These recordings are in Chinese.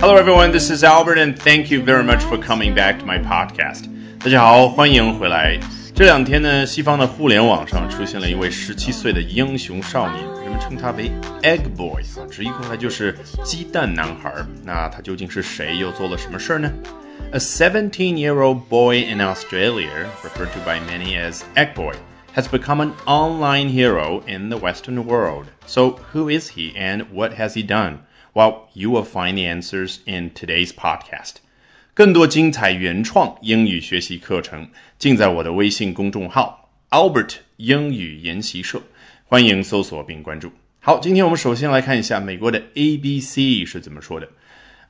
Hello, everyone. This is Albert, and thank you very much for coming back to my podcast. 大家好，欢迎回来。这两天呢，西方的互联网上出现了一位十七岁的英雄少年，人们称他为 Egg Boy 啊，直译过来就是鸡蛋男孩。那他究竟是谁，又做了什么事儿呢？A 17-year-old boy in Australia, referred to by many as Egg Boy, has become an online hero in the Western world. So, who is he and what has he done? Well, you will find the answers in today's podcast. 更多精彩原创英语学习课程尽在我的微信公众号 Albert 英语研习社，欢迎搜索并关注。好，今天我们首先来看一下美国的 ABC 是怎么说的。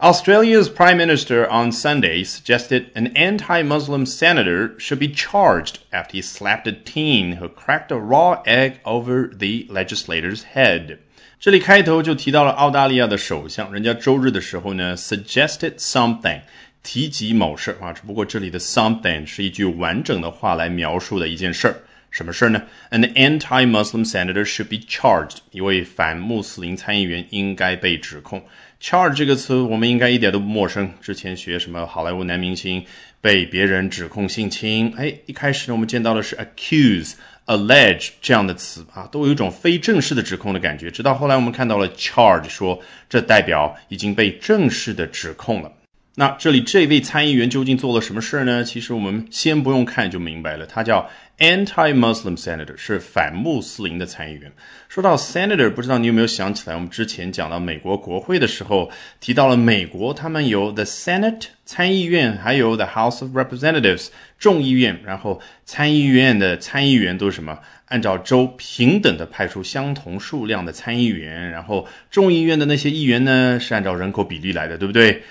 Australia's Prime Minister on Sunday suggested an anti Muslim senator should be charged after he slapped a teen who cracked a raw egg over the legislator's head. 这里开头就提到了澳大利亚的首相，人家周日的时候呢，suggested something，提及某事啊，只不过这里的 something 是一句完整的话来描述的一件事儿。什么事儿呢？An anti-Muslim senator should be charged。一位反穆斯林参议员应该被指控。 Charge 这个词我们应该一点都不陌生。之前学什么好莱坞男明星被别人指控性侵，哎，一开始呢我们见到的是 accuse、allege 这样的词啊，都有一种非正式的指控的感觉。直到后来我们看到了 charge，说这代表已经被正式的指控了。那这里这位参议员究竟做了什么事儿呢？其实我们先不用看就明白了，他叫 anti-Muslim senator，是反穆斯林的参议员。说到 senator，不知道你有没有想起来，我们之前讲到美国国会的时候，提到了美国他们有 the Senate 参议院，还有 the House of Representatives 众议院，然后参议院的参议员都是什么？按照州平等的派出相同数量的参议员，然后众议院的那些议员呢，是按照人口比例来的，对不对？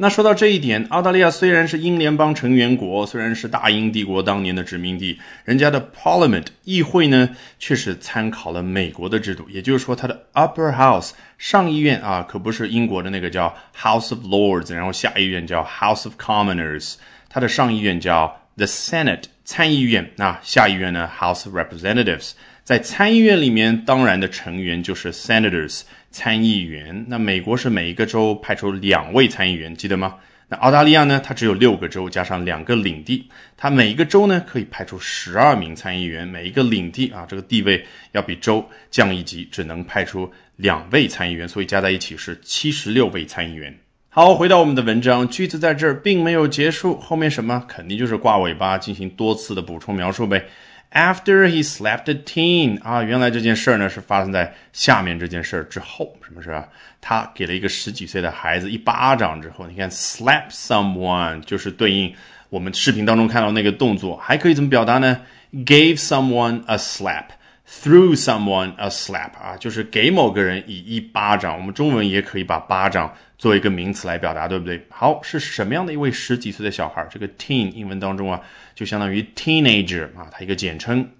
那说到这一点，澳大利亚虽然是英联邦成员国，虽然是大英帝国当年的殖民地，人家的 Parliament 议会呢，却是参考了美国的制度。也就是说，它的 Upper House 上议院啊，可不是英国的那个叫 House of Lords，然后下议院叫 House of Commoners，它的上议院叫 The Senate 参议院，那下议院呢 House of Representatives。在参议院里面，当然的成员就是 Senators。参议员，那美国是每一个州派出两位参议员，记得吗？那澳大利亚呢？它只有六个州加上两个领地，它每一个州呢可以派出十二名参议员，每一个领地啊这个地位要比州降一级，只能派出两位参议员，所以加在一起是七十六位参议员。好，回到我们的文章，句子在这儿并没有结束，后面什么肯定就是挂尾巴进行多次的补充描述呗。After he slapped a teen 啊，原来这件事儿呢是发生在下面这件事儿之后，什么事啊？他给了一个十几岁的孩子一巴掌之后，你看 slap someone 就是对应我们视频当中看到那个动作，还可以怎么表达呢？Gave someone a slap。Through someone a slap 啊，就是给某个人以一巴掌。我们中文也可以把巴掌做一个名词来表达，对不对？好，是什么样的一位十几岁的小孩？这个 teen 英文当中啊，就相当于 teenager 啊，它一个简称。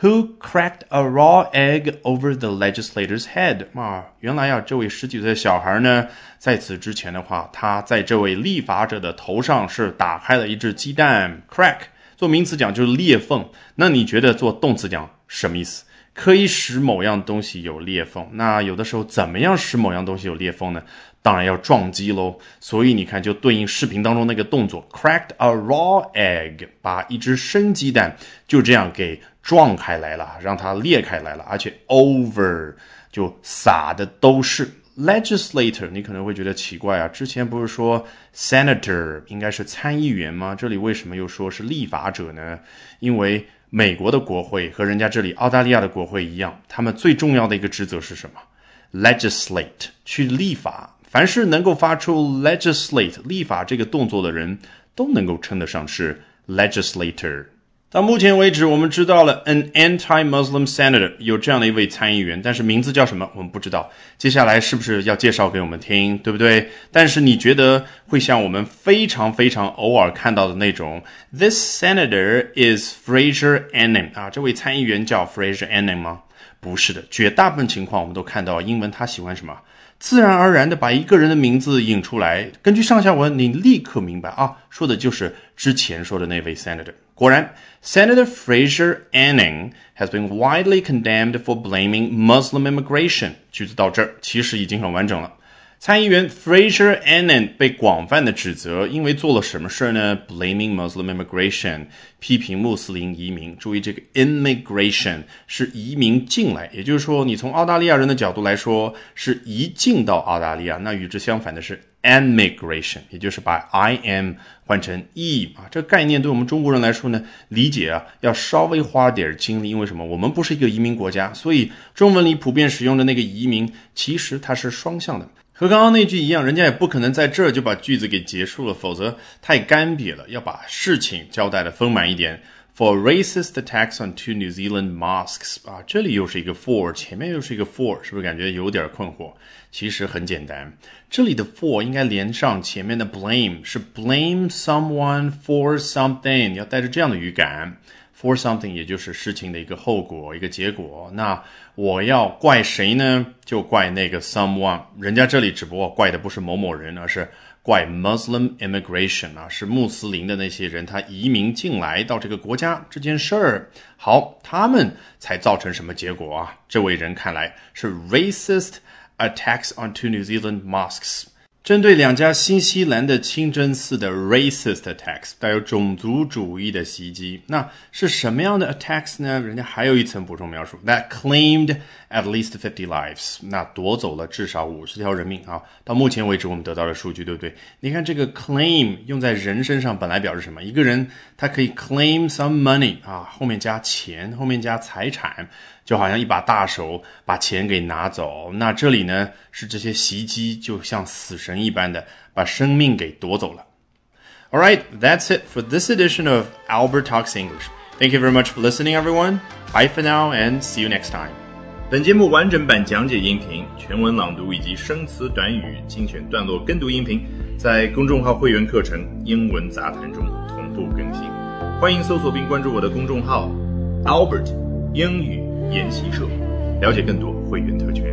Who cracked a raw egg over the legislator's head？啊，原来啊，这位十几岁的小孩呢，在此之前的话，他在这位立法者的头上是打开了一只鸡蛋。Crack 做名词讲就是裂缝，那你觉得做动词讲什么意思？可以使某样东西有裂缝，那有的时候怎么样使某样东西有裂缝呢？当然要撞击喽。所以你看，就对应视频当中那个动作，cracked a raw egg，把一只生鸡蛋就这样给撞开来了，让它裂开来了，而且 over 就撒的都是 legislator。你可能会觉得奇怪啊，之前不是说 senator 应该是参议员吗？这里为什么又说是立法者呢？因为美国的国会和人家这里澳大利亚的国会一样，他们最重要的一个职责是什么？legislate 去立法。凡是能够发出 legislate 立法这个动作的人，都能够称得上是 legislator。到目前为止，我们知道了 an anti-Muslim senator 有这样的一位参议员，但是名字叫什么我们不知道。接下来是不是要介绍给我们听，对不对？但是你觉得会像我们非常非常偶尔看到的那种，this senator is Fraser Anning 啊，这位参议员叫 Fraser Anning 吗？不是的，绝大部分情况我们都看到英文他喜欢什么？自然而然的把一个人的名字引出来，根据上下文，你立刻明白啊，说的就是之前说的那位 senator。果然，Senator Fraser Anning has been widely condemned for blaming Muslim immigration。句子到这儿其实已经很完整了。参议员 Fraser Annan 被广泛的指责，因为做了什么事儿呢？Blaming Muslim immigration，批评穆斯林移民。注意这个 immigration 是移民进来，也就是说，你从澳大利亚人的角度来说是移进到澳大利亚。那与之相反的是 emigration，也就是把 I am 换成 e 啊。这个概念对我们中国人来说呢，理解啊要稍微花点精力，因为什么？我们不是一个移民国家，所以中文里普遍使用的那个移民，其实它是双向的。和刚刚那句一样，人家也不可能在这儿就把句子给结束了，否则太干瘪了。要把事情交代的丰满一点。For racist attacks on two New Zealand mosques 啊，这里又是一个 for，前面又是一个 for，是不是感觉有点困惑？其实很简单，这里的 for 应该连上前面的 blame，是 blame someone for something，要带着这样的语感。For something，也就是事情的一个后果、一个结果。那我要怪谁呢？就怪那个 someone。人家这里只不过怪的不是某某人，而是怪 Muslim immigration 啊，是穆斯林的那些人，他移民进来到这个国家这件事儿。好，他们才造成什么结果啊？这位人看来是 racist attacks on two New Zealand mosques。针对两家新西兰的清真寺的 racist attacks，带有种族主义的袭击，那是什么样的 attacks 呢？人家还有一层补充描述，that claimed at least fifty lives，那夺走了至少五十条人命啊。到目前为止，我们得到的数据，对不对？你看这个 claim 用在人身上，本来表示什么？一个人他可以 claim some money 啊，后面加钱，后面加财产。就好像一把大手把钱给拿走，那这里呢是这些袭击就像死神一般的把生命给夺走了。All right, that's it for this edition of Albert Talks English. Thank you very much for listening, everyone. Bye for now, and see you next time. 本节目完整版讲解音频、全文朗读以及生词短语精选段落跟读音频，在公众号会员课程《英文杂谈》中同步更新。欢迎搜索并关注我的公众号 Albert 英语。研习社，了解更多会员特权。